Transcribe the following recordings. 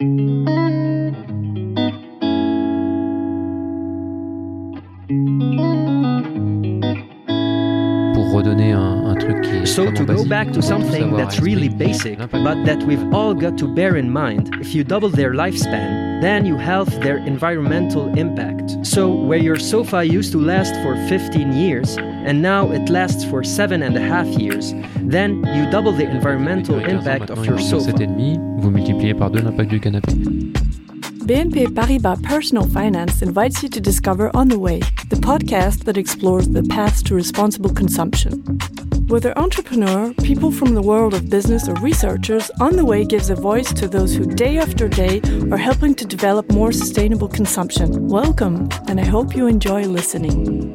So, to go back to something that's really basic, but that we've all got to bear in mind, if you double their lifespan, then you halve their environmental impact. So, where your sofa used to last for 15 years, and now it lasts for seven and a half years, then you double the environmental Avec 15 ans, impact of your en faut sofa. 7,5, vous multipliez par deux l'impact du canapé. BNP Paribas Personal Finance invites you to discover On the Way, the podcast that explores the paths to responsible consumption. Whether entrepreneur, people from the world of business, or researchers, On the Way gives a voice to those who day after day are helping to develop more sustainable consumption. Welcome, and I hope you enjoy listening.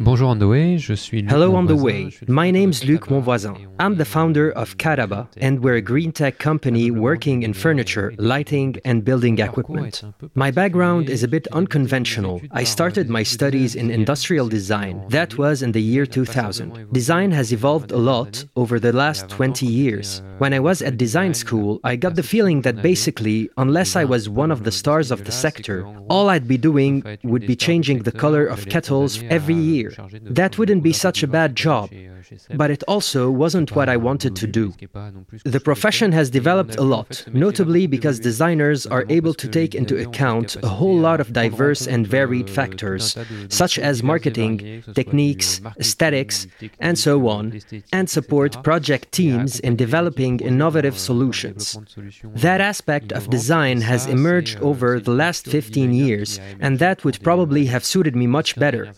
Bonjour on the way, je suis Luc Hello on the way. je suis le My fondateur name's de Luc Monvoisin. I'm the founder of Kataba, and we're a green tech company working in furniture, lighting, and building equipment. My background is a bit unconventional. I started my studies in industrial design. That was in the year 2000. Design has evolved a lot over the last 20 years. When I was at design school, I got the feeling that basically, unless I was one of the stars of the sector, all I'd be doing would be changing the color of kettles every year. That wouldn't be such a bad job. But it also wasn't what I wanted to do. The profession has developed a lot, notably because designers are able to take into account a whole lot of diverse and varied factors, such as marketing, techniques, aesthetics, and so on, and support project teams in developing innovative solutions. That aspect of design has emerged over the last 15 years, and that would probably have suited me much better.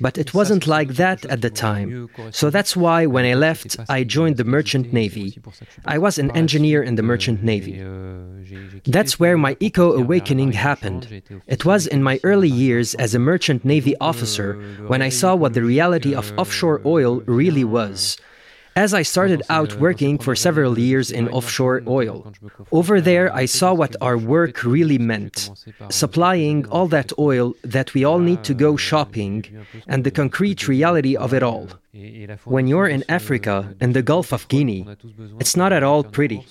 But it wasn't like that at the time. So that's why when I left, I joined the Merchant Navy. I was an engineer in the Merchant Navy. That's where my eco awakening happened. It was in my early years as a Merchant Navy officer when I saw what the reality of offshore oil really was. As I started out working for several years in offshore oil, over there I saw what our work really meant supplying all that oil that we all need to go shopping, and the concrete reality of it all. When you're in Africa, in the Gulf of Guinea, it's not at all pretty.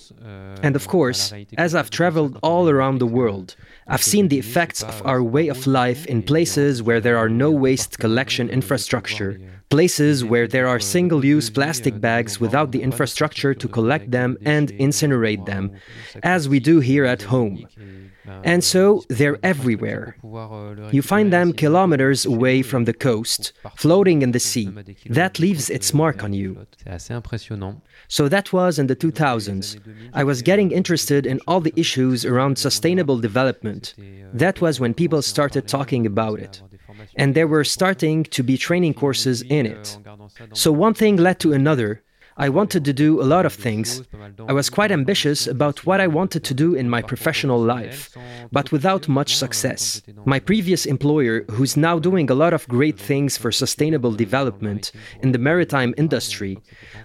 And of course, as I've traveled all around the world, I've seen the effects of our way of life in places where there are no waste collection infrastructure, places where there are single use plastic bags without the infrastructure to collect them and incinerate them, as we do here at home. And so they're everywhere. You find them kilometers away from the coast, floating in the sea. That leaves its mark on you. C'est assez impressionnant. So that was in the 2000s. I was getting interested in all the issues around sustainable development. That was when people started talking about it. And there were starting to be training courses in it. So one thing led to another. I wanted to do a lot of things. I was quite ambitious about what I wanted to do in my professional life, but without much success. My previous employer, who's now doing a lot of great things for sustainable development in the maritime industry,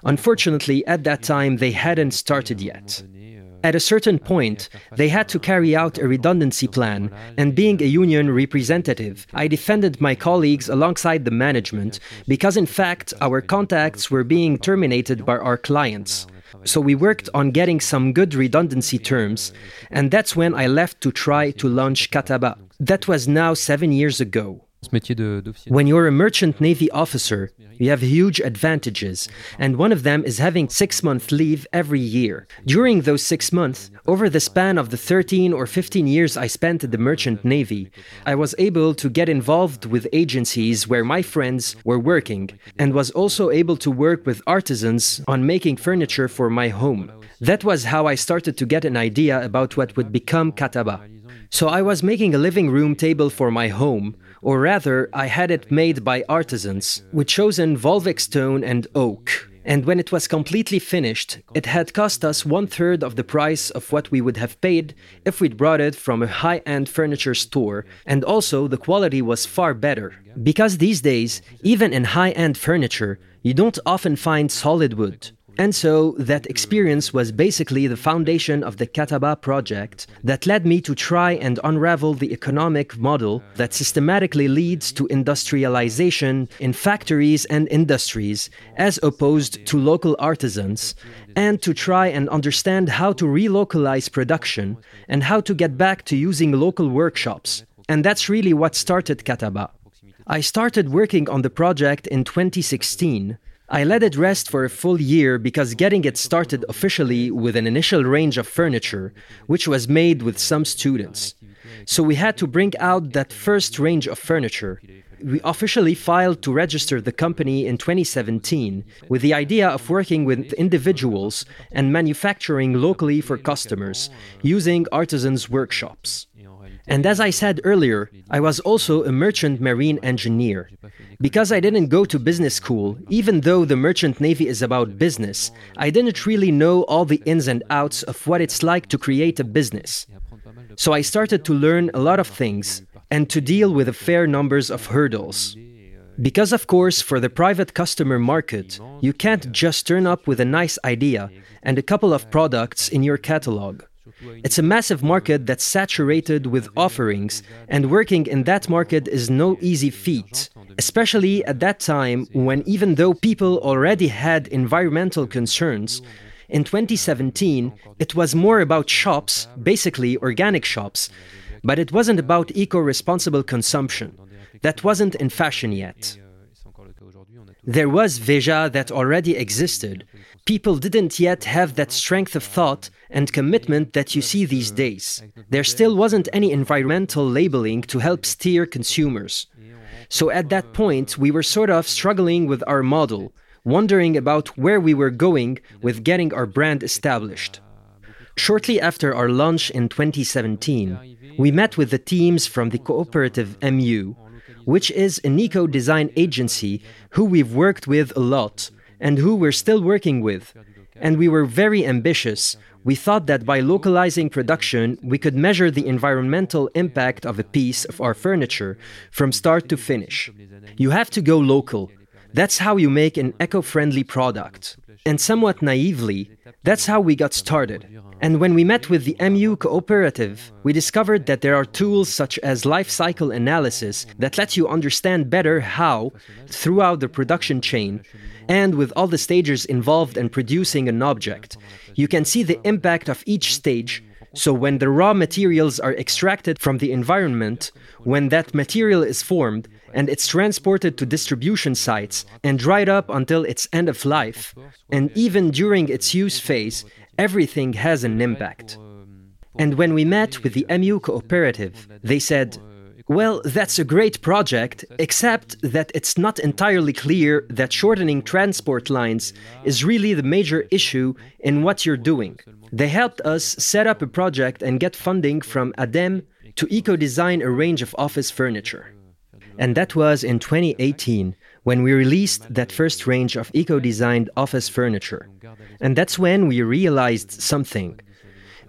unfortunately, at that time, they hadn't started yet. At a certain point, they had to carry out a redundancy plan, and being a union representative, I defended my colleagues alongside the management because, in fact, our contacts were being terminated by our clients. So we worked on getting some good redundancy terms, and that's when I left to try to launch Kataba. That was now seven years ago. When you're a merchant navy officer, you have huge advantages, and one of them is having six month leave every year. During those six months, over the span of the 13 or 15 years I spent at the merchant navy, I was able to get involved with agencies where my friends were working, and was also able to work with artisans on making furniture for my home. That was how I started to get an idea about what would become Kataba. So I was making a living room table for my home, or rather, I had it made by artisans with chosen Volvic stone and oak. And when it was completely finished, it had cost us one third of the price of what we would have paid if we'd brought it from a high end furniture store, and also the quality was far better. Because these days, even in high end furniture, you don't often find solid wood. And so that experience was basically the foundation of the Kataba project that led me to try and unravel the economic model that systematically leads to industrialization in factories and industries as opposed to local artisans, and to try and understand how to relocalize production and how to get back to using local workshops. And that's really what started Kataba. I started working on the project in 2016 I let it rest for a full year because getting it started officially with an initial range of furniture, which was made with some students. So we had to bring out that first range of furniture. We officially filed to register the company in 2017 with the idea of working with individuals and manufacturing locally for customers using artisans' workshops. And as I said earlier, I was also a merchant marine engineer. Because I didn't go to business school, even though the merchant navy is about business, I didn't really know all the ins and outs of what it's like to create a business. So I started to learn a lot of things and to deal with a fair numbers of hurdles. Because, of course, for the private customer market, you can't just turn up with a nice idea and a couple of products in your catalog. It's a massive market that's saturated with offerings, and working in that market is no easy feat, especially at that time when, even though people already had environmental concerns, in 2017 it was more about shops, basically organic shops, but it wasn't about eco responsible consumption. That wasn't in fashion yet. There was Veja that already existed. People didn't yet have that strength of thought and commitment that you see these days. There still wasn't any environmental labeling to help steer consumers. So at that point, we were sort of struggling with our model, wondering about where we were going with getting our brand established. Shortly after our launch in 2017, we met with the teams from the cooperative MU, which is an eco design agency who we've worked with a lot and who we're still working with. And we were very ambitious, we thought that by localizing production, we could measure the environmental impact of a piece of our furniture from start to finish. You have to go local. That's how you make an eco friendly product. And somewhat naively, that's how we got started. And when we met with the MU cooperative, we discovered that there are tools such as life cycle analysis that let you understand better how, throughout the production chain, and with all the stages involved in producing an object, you can see the impact of each stage. So, when the raw materials are extracted from the environment, when that material is formed, and it's transported to distribution sites and dried up until its end of life, and even during its use phase, everything has an impact. And when we met with the MU cooperative, they said, well, that's a great project, except that it's not entirely clear that shortening transport lines is really the major issue in what you're doing. They helped us set up a project and get funding from ADEME to eco design a range of office furniture. And that was in 2018 when we released that first range of eco designed office furniture. And that's when we realized something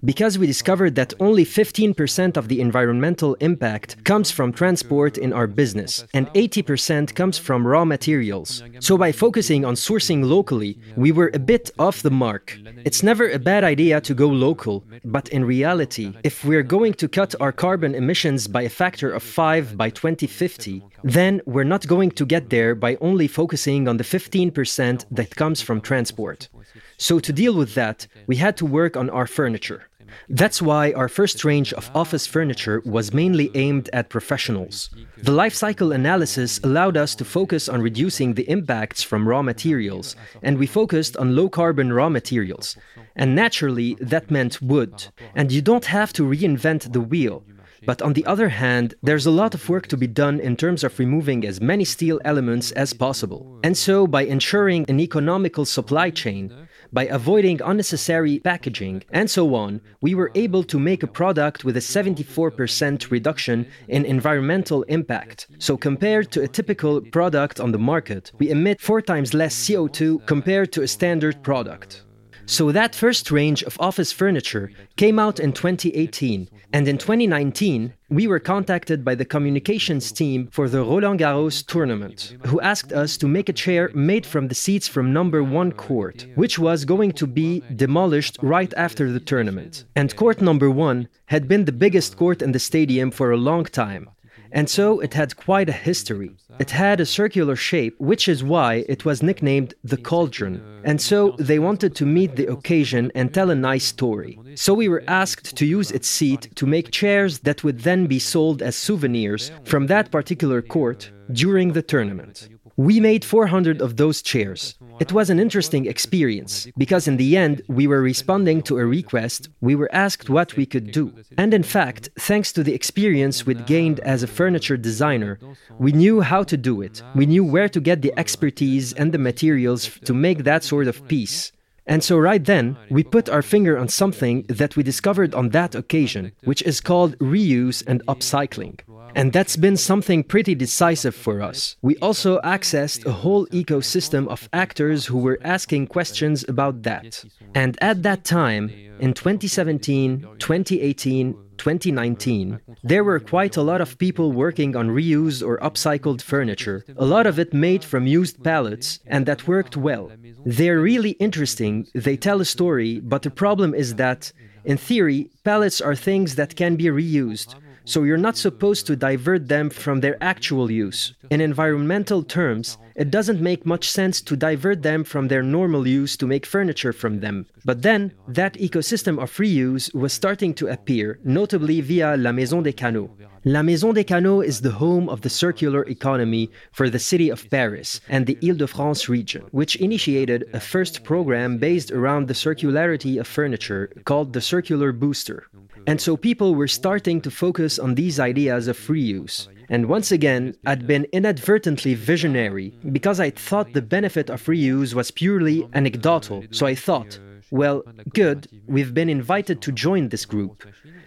because we discovered that only 15% of the environmental impact comes from transport in our business, and 80% comes from raw materials. So, by focusing on sourcing locally, we were a bit off the mark. It's never a bad idea to go local, but in reality, if we're going to cut our carbon emissions by a factor of 5 by 2050, then we're not going to get there by only focusing on the 15% that comes from transport. So, to deal with that, we had to work on our furniture. That's why our first range of office furniture was mainly aimed at professionals. The life cycle analysis allowed us to focus on reducing the impacts from raw materials, and we focused on low carbon raw materials. And naturally, that meant wood. And you don't have to reinvent the wheel. But on the other hand, there's a lot of work to be done in terms of removing as many steel elements as possible. And so, by ensuring an economical supply chain, by avoiding unnecessary packaging, and so on, we were able to make a product with a 74% reduction in environmental impact. So, compared to a typical product on the market, we emit four times less CO2 compared to a standard product. So that first range of office furniture came out in 2018, and in 2019, we were contacted by the communications team for the Roland Garros tournament, who asked us to make a chair made from the seats from number one court, which was going to be demolished right after the tournament. And court number one had been the biggest court in the stadium for a long time. And so it had quite a history. It had a circular shape, which is why it was nicknamed the Cauldron. And so they wanted to meet the occasion and tell a nice story. So we were asked to use its seat to make chairs that would then be sold as souvenirs from that particular court during the tournament. We made 400 of those chairs. It was an interesting experience because, in the end, we were responding to a request, we were asked what we could do. And in fact, thanks to the experience we'd gained as a furniture designer, we knew how to do it. We knew where to get the expertise and the materials to make that sort of piece. And so, right then, we put our finger on something that we discovered on that occasion, which is called reuse and upcycling. And that's been something pretty decisive for us. We also accessed a whole ecosystem of actors who were asking questions about that. And at that time, in 2017, 2018, 2019, there were quite a lot of people working on reused or upcycled furniture, a lot of it made from used pallets, and that worked well. They're really interesting, they tell a story, but the problem is that, in theory, pallets are things that can be reused so you're not supposed to divert them from their actual use. In environmental terms, it doesn't make much sense to divert them from their normal use to make furniture from them. But then, that ecosystem of reuse was starting to appear, notably via La Maison des Canaux. La Maison des Canaux is the home of the circular economy for the city of Paris and the Ile-de-France region, which initiated a first program based around the circularity of furniture called the Circular Booster. And so people were starting to focus on these ideas of reuse. And once again, I'd been inadvertently visionary because I thought the benefit of reuse was purely anecdotal. So I thought, well, good, we've been invited to join this group.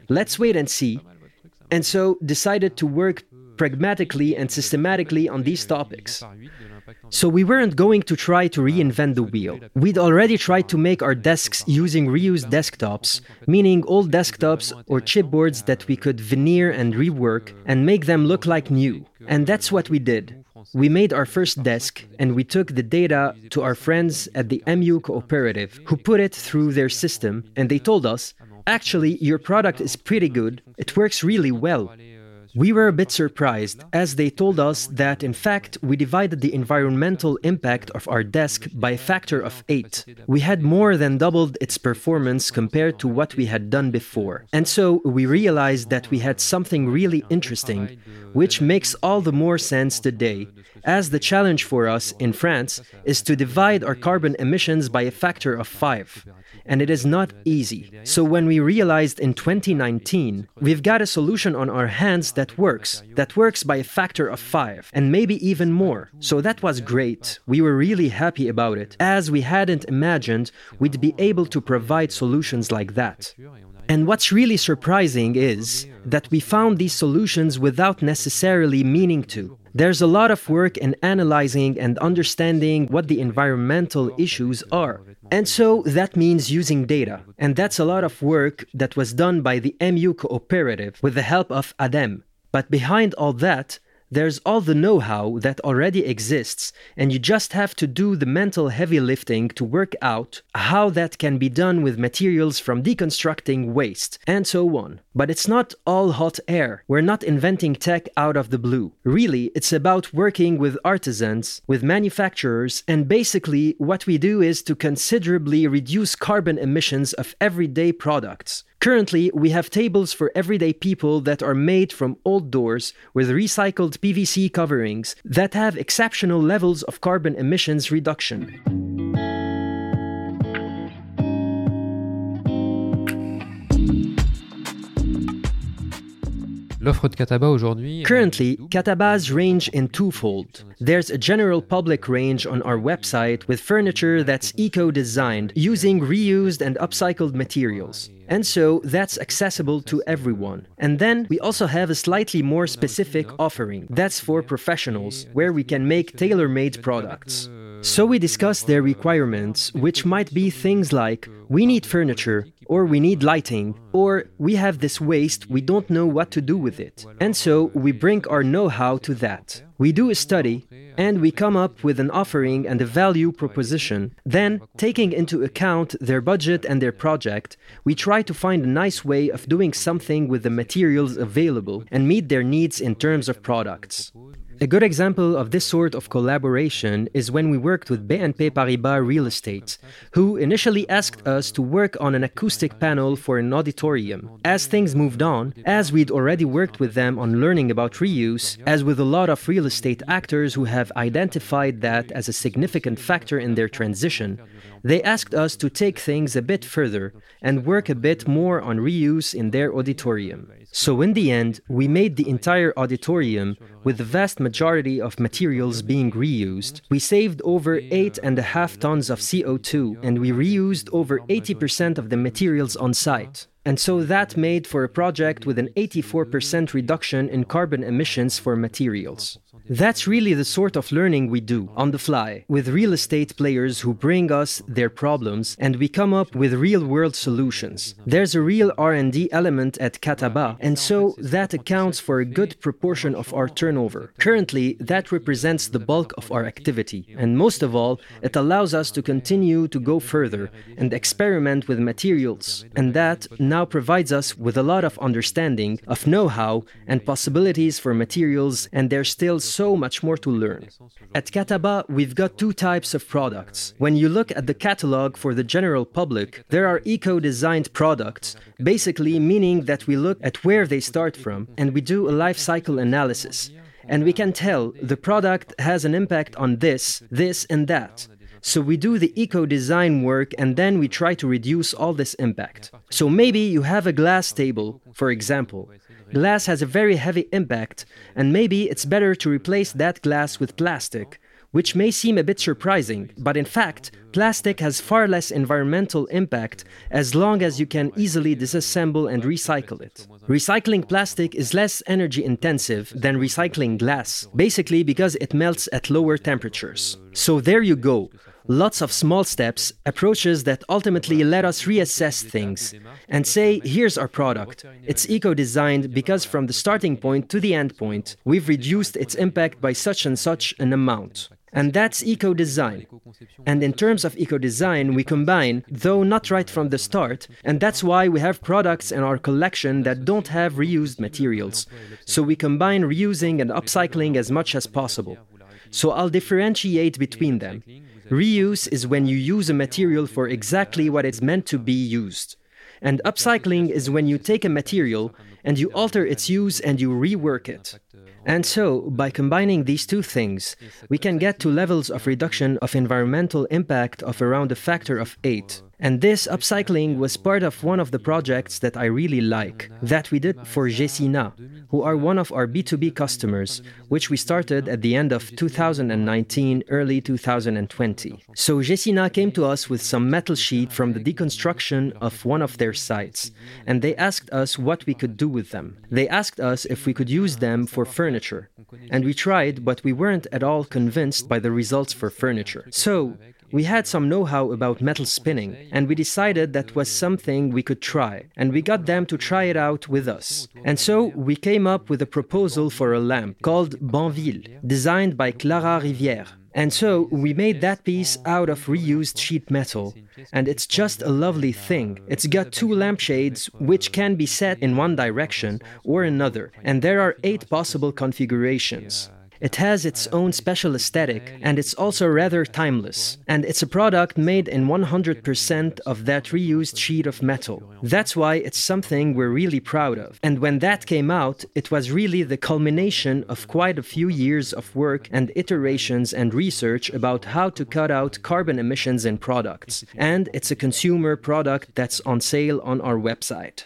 Let's wait and see. And so decided to work pragmatically and systematically on these topics. So we weren't going to try to reinvent the wheel. We'd already tried to make our desks using reused desktops, meaning old desktops or chipboards that we could veneer and rework and make them look like new. And that's what we did. We made our first desk and we took the data to our friends at the MU Cooperative who put it through their system and they told us, actually, your product is pretty good, it works really well. We were a bit surprised as they told us that in fact we divided the environmental impact of our desk by a factor of 8. We had more than doubled its performance compared to what we had done before. And so we realized that we had something really interesting, which makes all the more sense today, as the challenge for us in France is to divide our carbon emissions by a factor of 5 and it is not easy. So when we realized in 2019, we've got a solution on our hands that works, that works by a factor of 5 and maybe even more. So that was great. We were really happy about it, as we hadn't imagined we'd be able to provide solutions like that. And what's really surprising is that we found these solutions without necessarily meaning to. There's a lot of work in analyzing and understanding what the environmental issues are. And so that means using data. And that's a lot of work that was done by the MU Cooperative with the help of ADEME. But behind all that, there's all the know how that already exists, and you just have to do the mental heavy lifting to work out how that can be done with materials from deconstructing waste, and so on. But it's not all hot air. We're not inventing tech out of the blue. Really, it's about working with artisans, with manufacturers, and basically what we do is to considerably reduce carbon emissions of everyday products. Currently, we have tables for everyday people that are made from old doors with recycled PVC coverings that have exceptional levels of carbon emissions reduction. Currently, Kataba's range in twofold. There's a general public range on our website with furniture that's eco designed using reused and upcycled materials. And so that's accessible to everyone. And then we also have a slightly more specific offering that's for professionals, where we can make tailor made products. So we discuss their requirements, which might be things like we need furniture, or we need lighting, or we have this waste, we don't know what to do with it. And so we bring our know how to that. We do a study, and we come up with an offering and a value proposition. Then, taking into account their budget and their project, we try to find a nice way of doing something with the materials available and meet their needs in terms of products. A good example of this sort of collaboration is when we worked with BNP Paribas Real Estate, who initially asked us to work on an acoustic panel for an auditorium. As things moved on, as we'd already worked with them on learning about reuse, as with a lot of real estate actors who have identified that as a significant factor in their transition, they asked us to take things a bit further and work a bit more on reuse in their auditorium. So, in the end, we made the entire auditorium with the vast majority of materials being reused. We saved over 8.5 tons of CO2 and we reused over 80% of the materials on site. And so that made for a project with an 84% reduction in carbon emissions for materials. That's really the sort of learning we do on the fly with real estate players who bring us their problems and we come up with real-world solutions. There's a real R&D element at Kataba and so that accounts for a good proportion of our turnover. Currently, that represents the bulk of our activity and most of all, it allows us to continue to go further and experiment with materials and that now provides us with a lot of understanding of know-how and possibilities for materials and there's still so much more to learn. At Kataba, we've got two types of products. When you look at the catalog for the general public, there are eco designed products, basically meaning that we look at where they start from and we do a life cycle analysis. And we can tell the product has an impact on this, this, and that. So we do the eco design work and then we try to reduce all this impact. So maybe you have a glass table, for example. Glass has a very heavy impact, and maybe it's better to replace that glass with plastic, which may seem a bit surprising, but in fact, plastic has far less environmental impact as long as you can easily disassemble and recycle it. Recycling plastic is less energy intensive than recycling glass, basically because it melts at lower temperatures. So there you go lots of small steps, approaches that ultimately let us reassess things and say, here's our product. It's eco designed because from the starting point to the end point, we've reduced its impact by such and such an amount. And that's eco design. And in terms of eco design, we combine, though not right from the start, and that's why we have products in our collection that don't have reused materials. So we combine reusing and upcycling as much as possible. So I'll differentiate between them. Reuse is when you use a material for exactly what it's meant to be used. And upcycling is when you take a material and you alter its use and you rework it. And so, by combining these two things, we can get to levels of reduction of environmental impact of around a factor of 8. And this upcycling was part of one of the projects that I really like, that we did for Gecina, who are one of our B2B customers, which we started at the end of 2019, early 2020. So Gecina came to us with some metal sheet from the deconstruction of one of their sites, and they asked us what we could do with them. They asked us if we could use them for furniture, and we tried, but we weren't at all convinced by the results for furniture. So, we had some know how about metal spinning, and we decided that was something we could try, and we got them to try it out with us. And so we came up with a proposal for a lamp called Banville, designed by Clara Rivière. And so we made that piece out of reused sheet metal. And it's just a lovely thing. It's got two lampshades which can be set in one direction or another, and there are eight possible configurations. It has its own special aesthetic and it's also rather timeless. And it's a product made in 100% of that reused sheet of metal. That's why it's something we're really proud of. And when that came out, it was really the culmination of quite a few years of work and iterations and research about how to cut out carbon emissions in products. And it's a consumer product that's on sale on our website.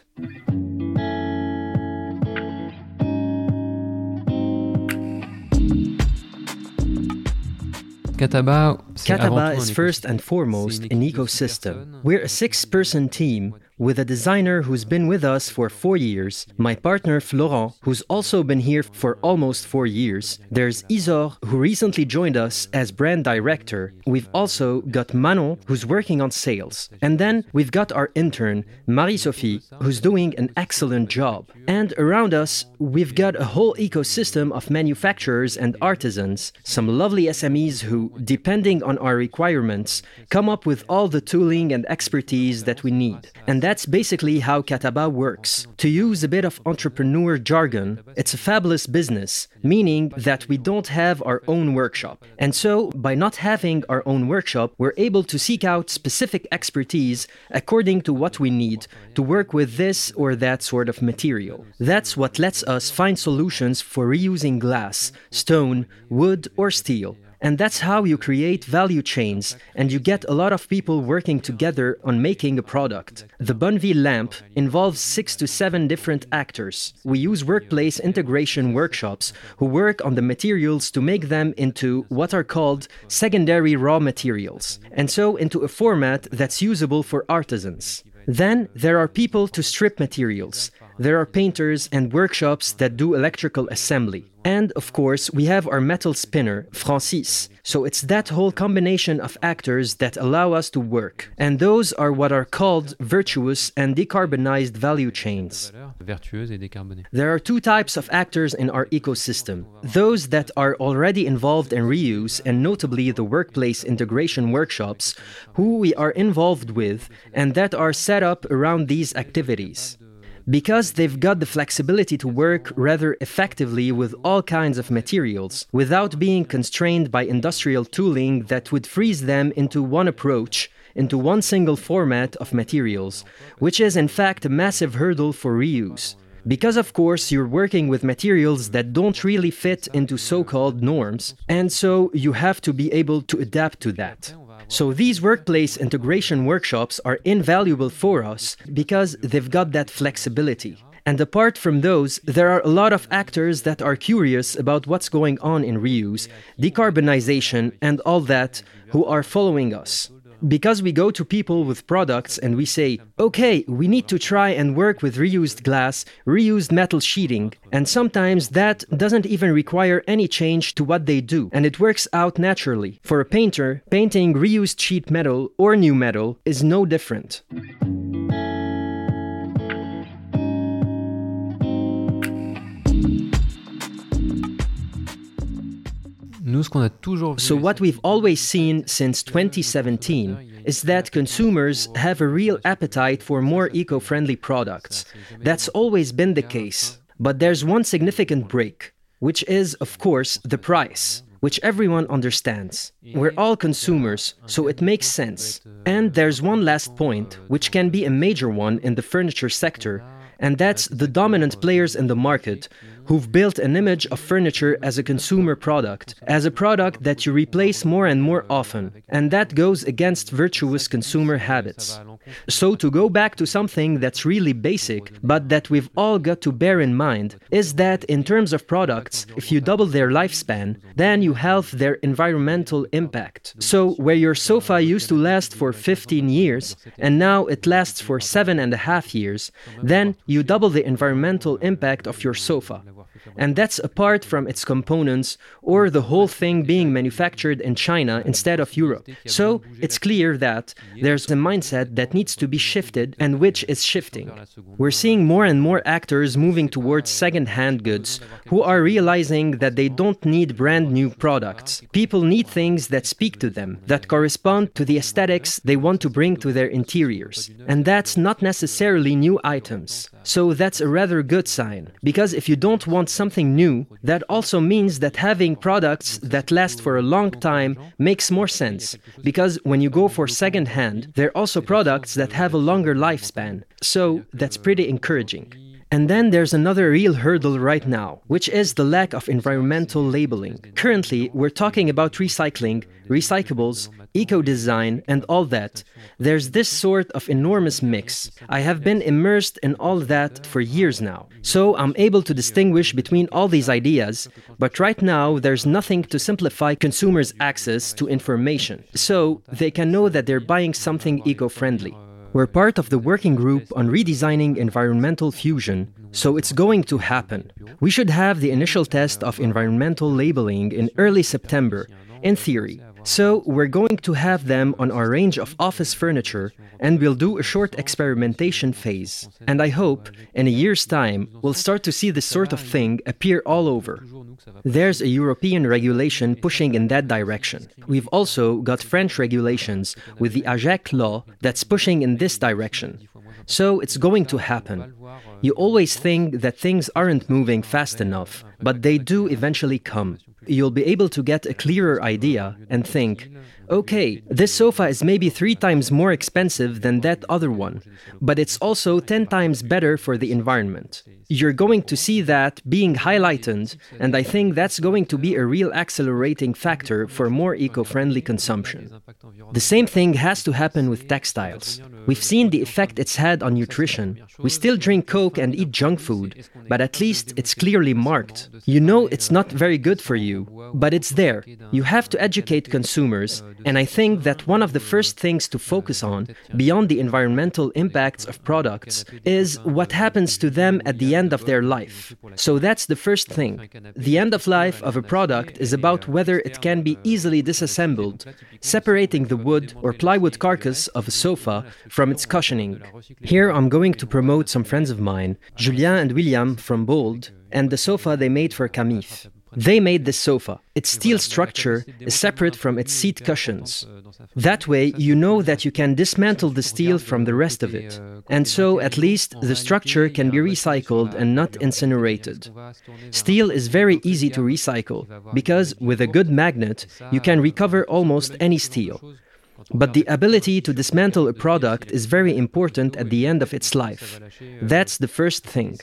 Kataba, Kataba is first and foremost an ecosystem. We're a six person team with a designer who's been with us for four years, my partner Florent, who's also been here for almost four years. There's Isaure, who recently joined us as brand director. We've also got Manon, who's working on sales. And then we've got our intern, Marie Sophie, who's doing an excellent job. And around us, we've got a whole ecosystem of manufacturers and artisans, some lovely SMEs who, depending on our requirements, come up with all the tooling and expertise that we need. And that's basically how Kataba works. To use a bit of entrepreneur jargon, it's a fabless business, meaning that we don't have our own workshop. And so, by not having our own workshop, we're able to seek out specific expertise according to what we need to work with this or that sort of material. That's what lets us find solutions for reusing glass, stone, wood, or steel. And that's how you create value chains and you get a lot of people working together on making a product. The Bonneville lamp involves six to seven different actors. We use workplace integration workshops who work on the materials to make them into what are called secondary raw materials, and so into a format that's usable for artisans. Then there are people to strip materials. There are painters and workshops that do electrical assembly. And of course, we have our metal spinner, Francis. So it's that whole combination of actors that allow us to work. And those are what are called virtuous and decarbonized value chains. There are two types of actors in our ecosystem those that are already involved in reuse, and notably the workplace integration workshops, who we are involved with, and that are set up around these activities because they've got the flexibility to work rather effectively with all kinds of materials without being constrained by industrial tooling that would freeze them into one approach, into one single format of materials, which is in fact a massive hurdle for reuse. Because, of course, you're working with materials that don't really fit into so called norms, and so you have to be able to adapt to that. So these workplace integration workshops are invaluable for us because they've got that flexibility. And apart from those, there are a lot of actors that are curious about what's going on in reuse, decarbonization, and all that who are following us because we go to people with products and we say, okay, we need to try and work with reused glass, reused metal sheeting, and sometimes that doesn't even require any change to what they do, and it works out naturally. For a painter, painting reused sheet metal or new metal is no different. So, what we've always seen since 2017 is that consumers have a real appetite for more eco friendly products. That's always been the case. But there's one significant break, which is, of course, the price which everyone understands. We're all consumers, so it makes sense. And there's one last point, which can be a major one in the furniture sector, and that's the dominant players in the market who've built an image of furniture as a consumer product, as a product that you replace more and more often, and that goes against virtuous consumer habits. So, to go back to something that's really basic, but that we've all got to bear in mind, is that in terms of products, if you double their lifespan, then you halve their environmental impact. So, where your sofa used to last for 15 years, and now it lasts for seven and a half years, then you double the environmental impact of your sofa and that's apart from its components or the whole thing being manufactured in China instead of Europe. So it's clear that there's a mindset that needs to be shifted and which is shifting. We're seeing more and more actors moving towards second hand goods who are realizing that they don't need brand new products. People need things that speak to them, that correspond to the aesthetics they want to bring to their interiors. And that's not necessarily new items. So that's a rather good sign, because if you don't want something new, that also means that having products that last for a long time makes more sense, because when you go for second hand, they're also products that have a longer lifespan. So that's pretty encouraging. And then there's another real hurdle right now, which is the lack of environmental labeling. Currently, we're talking about recycling, recyclables, eco design, and all that. There's this sort of enormous mix. I have been immersed in all that for years now. So I'm able to distinguish between all these ideas, but right now there's nothing to simplify consumers' access to information. So they can know that they're buying something eco friendly. We're part of the working group on redesigning environmental fusion, so it's going to happen. We should have the initial test of environmental labeling in early September, in theory. So, we're going to have them on our range of office furniture, and we'll do a short experimentation phase. And I hope, in a year's time, we'll start to see this sort of thing appear all over. There's a European regulation pushing in that direction. We've also got French regulations with the AGEC law that's pushing in this direction. So it's going to happen. You always think that things aren't moving fast enough, but they do eventually come. You'll be able to get a clearer idea and think, okay, this sofa is maybe three times more expensive than that other one, but it's also 10 times better for the environment. You're going to see that being highlighted, and I think that's going to be a real accelerating factor for more eco friendly consumption. The same thing has to happen with textiles. We've seen the effect it's had on nutrition. We still drink Coke and eat junk food, but at least it's clearly marked. You know it's not very good for you, but it's there. You have to educate consumers, and I think that one of the first things to focus on, beyond the environmental impacts of products, is what happens to them at the end of their life. So that's the first thing. The end of life of a product is about whether it can be easily disassembled, separating the wood or plywood carcass of a sofa from its cushioning. Here I'm going to promote some friends of mine, Julien and William from Bold, and the sofa they made for Camif. They made this sofa. Its steel structure is separate from its seat cushions. That way, you know that you can dismantle the steel from the rest of it. And so, at least, the structure can be recycled and not incinerated. Steel is very easy to recycle because, with a good magnet, you can recover almost any steel. But the ability to dismantle a product is very important at the end of its life. That's the first thing.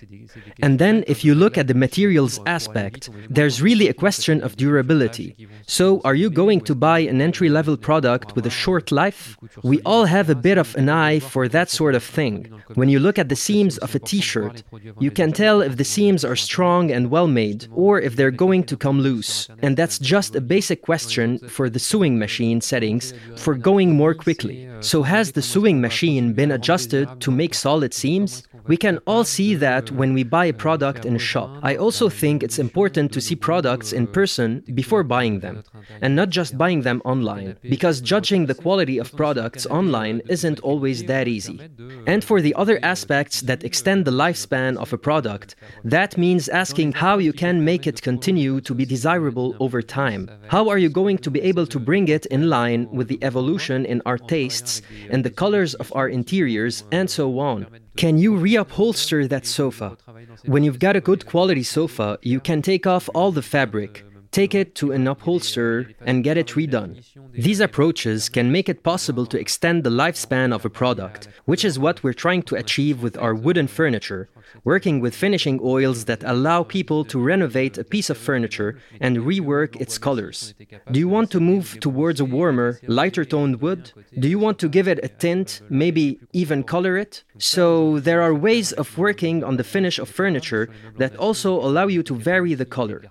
And then, if you look at the materials aspect, there's really a question of durability. So, are you going to buy an entry level product with a short life? We all have a bit of an eye for that sort of thing. When you look at the seams of a t shirt, you can tell if the seams are strong and well made, or if they're going to come loose. And that's just a basic question for the sewing machine settings for going more quickly. So, has the sewing machine been adjusted to make solid seams? We can all see that when we buy a product in a shop. I also think it's important to see products in person before buying them, and not just buying them online, because judging the quality of products online isn't always that easy. And for the other aspects that extend the lifespan of a product, that means asking how you can make it continue to be desirable over time. How are you going to be able to bring it in line with the evolution in our tastes and the colors of our interiors and so on? Can you reupholster that sofa? When you've got a good quality sofa, you can take off all the fabric, take it to an upholsterer, and get it redone. These approaches can make it possible to extend the lifespan of a product, which is what we're trying to achieve with our wooden furniture, working with finishing oils that allow people to renovate a piece of furniture and rework its colors. Do you want to move towards a warmer, lighter toned wood? Do you want to give it a tint, maybe even color it? So, there are ways of working on the finish of furniture that also allow you to vary the color.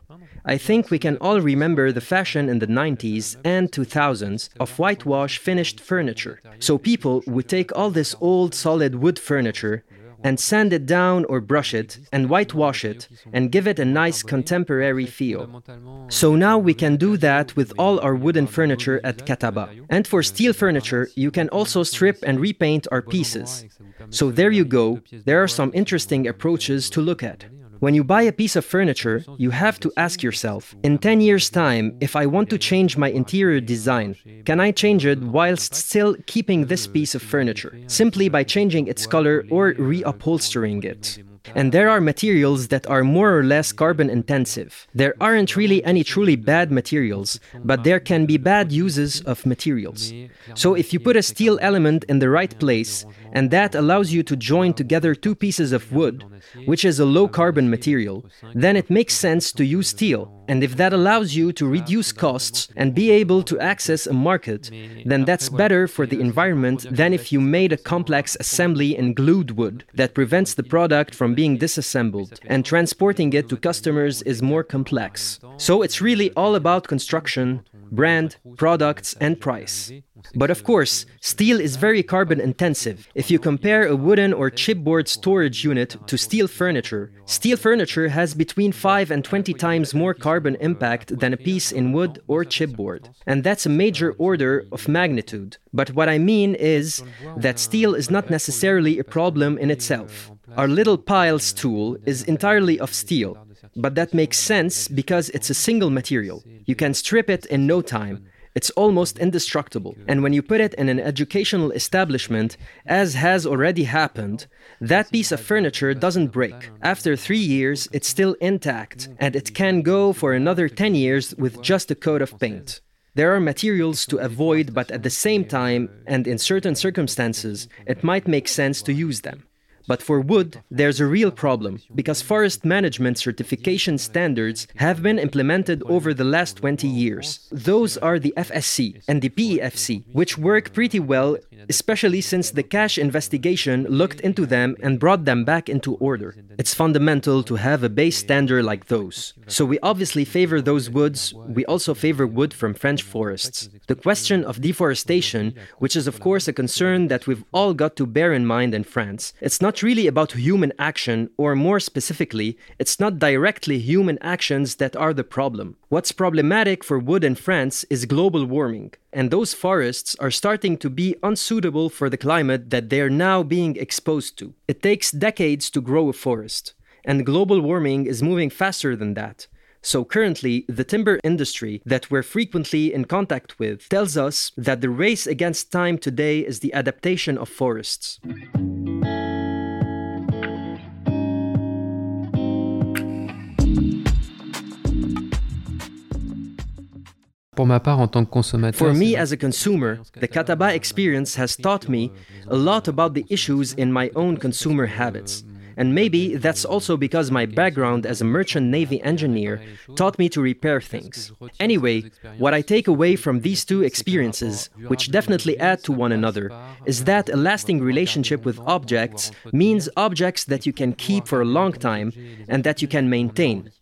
I think we can all remember the fashion in the 90s and 2000s of whitewash finished furniture. So people would take all this old solid wood furniture and sand it down or brush it and whitewash it and give it a nice contemporary feel. So now we can do that with all our wooden furniture at Kataba. And for steel furniture, you can also strip and repaint our pieces. So there you go, there are some interesting approaches to look at. When you buy a piece of furniture, you have to ask yourself in 10 years' time, if I want to change my interior design, can I change it whilst still keeping this piece of furniture, simply by changing its color or reupholstering it? And there are materials that are more or less carbon intensive. There aren't really any truly bad materials, but there can be bad uses of materials. So if you put a steel element in the right place, and that allows you to join together two pieces of wood, which is a low carbon material, then it makes sense to use steel. And if that allows you to reduce costs and be able to access a market, then that's better for the environment than if you made a complex assembly in glued wood that prevents the product from being disassembled, and transporting it to customers is more complex. So it's really all about construction, brand, products, and price. But of course, steel is very carbon intensive. If you compare a wooden or chipboard storage unit to steel furniture, steel furniture has between 5 and 20 times more carbon impact than a piece in wood or chipboard. And that's a major order of magnitude. But what I mean is that steel is not necessarily a problem in itself. Our little piles tool is entirely of steel, but that makes sense because it's a single material. You can strip it in no time. It's almost indestructible. And when you put it in an educational establishment, as has already happened, that piece of furniture doesn't break. After three years, it's still intact, and it can go for another 10 years with just a coat of paint. There are materials to avoid, but at the same time, and in certain circumstances, it might make sense to use them. But for wood, there's a real problem because forest management certification standards have been implemented over the last 20 years. Those are the FSC and the PEFC, which work pretty well, especially since the cash investigation looked into them and brought them back into order. It's fundamental to have a base standard like those. So we obviously favor those woods, we also favor wood from French forests. The question of deforestation, which is of course a concern that we've all got to bear in mind in France, it's not really about human action, or more specifically, it's not directly human actions that are the problem. What's problematic for wood in France is global warming, and those forests are starting to be unsuitable for the climate that they're now being exposed to. It takes decades to grow a forest, and global warming is moving faster than that. So currently, the timber industry that we're frequently in contact with tells us that the race against time today is the adaptation of forests. Pour ma part, en tant que consommateur, For me as a consumer, the Kataba experience has taught me a lot about the issues in my own consumer habits. And maybe that's also because my background as a merchant navy engineer taught me to repair things. Anyway, what I take away from these two experiences, which definitely add to one another, is that a lasting relationship with objects means objects that you can keep for a long time and that you can maintain.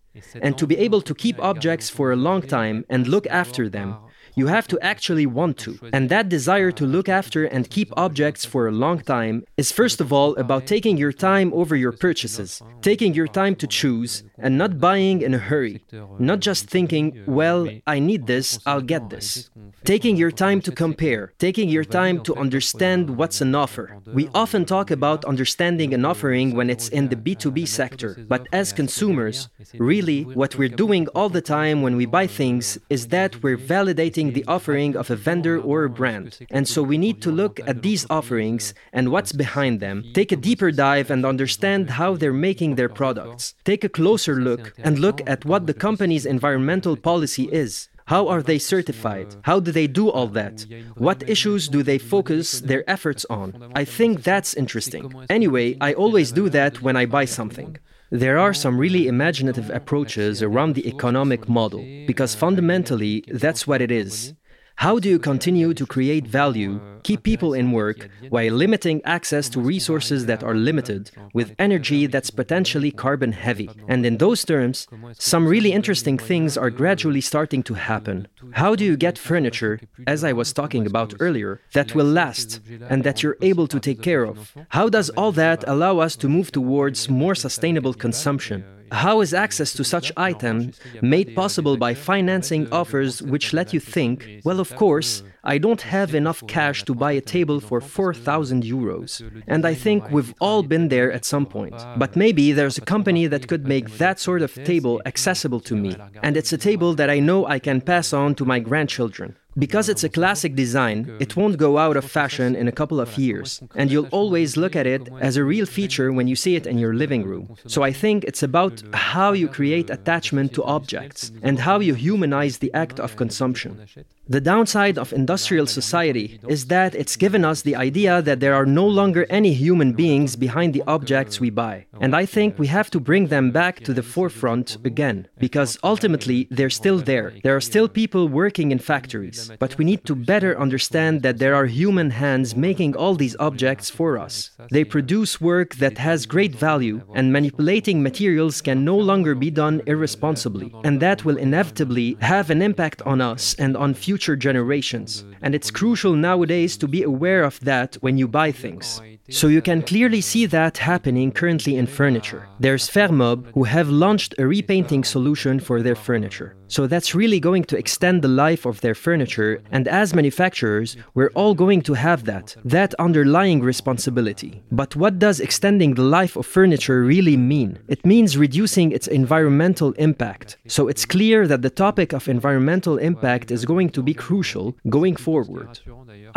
And to be able to keep objects for a long time and look after them, you have to actually want to. And that desire to look after and keep objects for a long time is first of all about taking your time over your purchases, taking your time to choose, and not buying in a hurry. Not just thinking, well, I need this, I'll get this. Taking your time to compare, taking your time to understand what's an offer. We often talk about understanding an offering when it's in the B2B sector, but as consumers, really, what we're doing all the time when we buy things is that we're validating the offering of a vendor or a brand. And so we need to look at these offerings and what's behind them, take a deeper dive and understand how they're making their products. Take a closer look and look at what the company's environmental policy is. How are they certified? How do they do all that? What issues do they focus their efforts on? I think that's interesting. Anyway, I always do that when I buy something. There are some really imaginative approaches around the economic model, because fundamentally, that's what it is. How do you continue to create value, keep people in work, while limiting access to resources that are limited, with energy that's potentially carbon heavy? And in those terms, some really interesting things are gradually starting to happen. How do you get furniture, as I was talking about earlier, that will last and that you're able to take care of? How does all that allow us to move towards more sustainable consumption? How is access to such items made possible by financing offers which let you think, well, of course, I don't have enough cash to buy a table for 4,000 euros. And I think we've all been there at some point. But maybe there's a company that could make that sort of table accessible to me. And it's a table that I know I can pass on to my grandchildren. Because it's a classic design, it won't go out of fashion in a couple of years, and you'll always look at it as a real feature when you see it in your living room. So I think it's about how you create attachment to objects and how you humanize the act of consumption. The downside of industrial society is that it's given us the idea that there are no longer any human beings behind the objects we buy. And I think we have to bring them back to the forefront again, because ultimately they're still there. There are still people working in factories. But we need to better understand that there are human hands making all these objects for us. They produce work that has great value, and manipulating materials can no longer be done irresponsibly. And that will inevitably have an impact on us and on future future generations. And it's crucial nowadays to be aware of that when you buy things. So you can clearly see that happening currently in furniture. There's Fermob who have launched a repainting solution for their furniture. So that's really going to extend the life of their furniture and as manufacturers, we're all going to have that, that underlying responsibility. But what does extending the life of furniture really mean? It means reducing its environmental impact. So it's clear that the topic of environmental impact is going to be crucial going forward.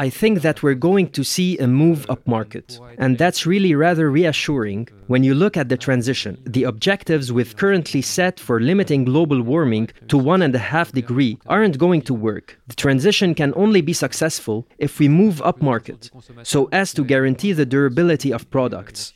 I think that we're going to see a move up market. And that's really rather reassuring when you look at the transition. The objectives we've currently set for limiting global warming to one and a half degree aren't going to work. The transition can only be successful if we move up market, so as to guarantee the durability of products.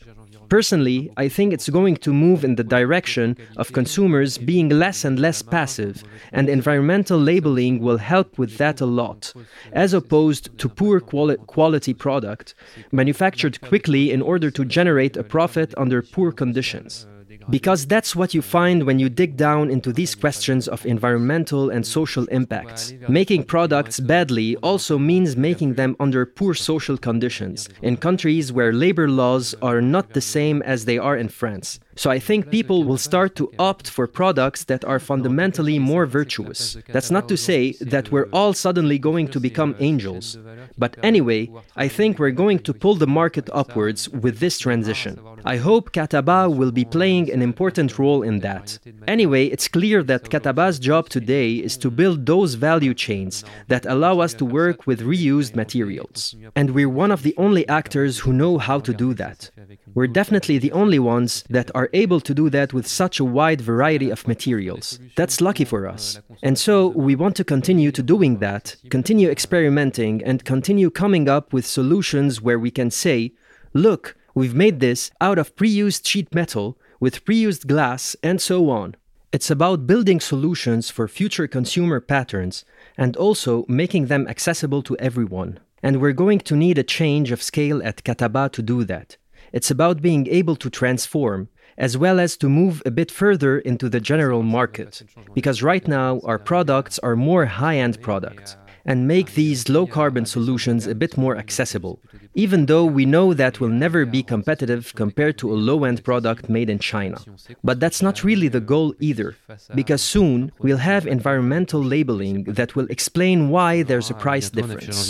Personally, I think it's going to move in the direction of consumers being less and less passive, and environmental labeling will help with that a lot, as opposed to poor quali- quality product manufactured quickly in order to generate a profit under poor conditions. Because that's what you find when you dig down into these questions of environmental and social impacts. Making products badly also means making them under poor social conditions in countries where labor laws are not the same as they are in France. So I think people will start to opt for products that are fundamentally more virtuous. That's not to say that we're all suddenly going to become angels. But anyway, I think we're going to pull the market upwards with this transition. I hope Kataba will be playing an important role in that. Anyway, it's clear that Kataba's job today is to build those value chains that allow us to work with reused materials. And we're one of the only actors who know how to do that. We're definitely the only ones that are able to do that with such a wide variety of materials. That's lucky for us. And so we want to continue to doing that, continue experimenting and continue coming up with solutions where we can say, look, we've made this out of pre-used sheet metal with pre-used glass and so on. It's about building solutions for future consumer patterns and also making them accessible to everyone. And we're going to need a change of scale at Kataba to do that. It's about being able to transform, as well as to move a bit further into the general market, because right now our products are more high end products and make these low carbon solutions a bit more accessible, even though we know that will never be competitive compared to a low end product made in China. But that's not really the goal either, because soon we'll have environmental labeling that will explain why there's a price difference.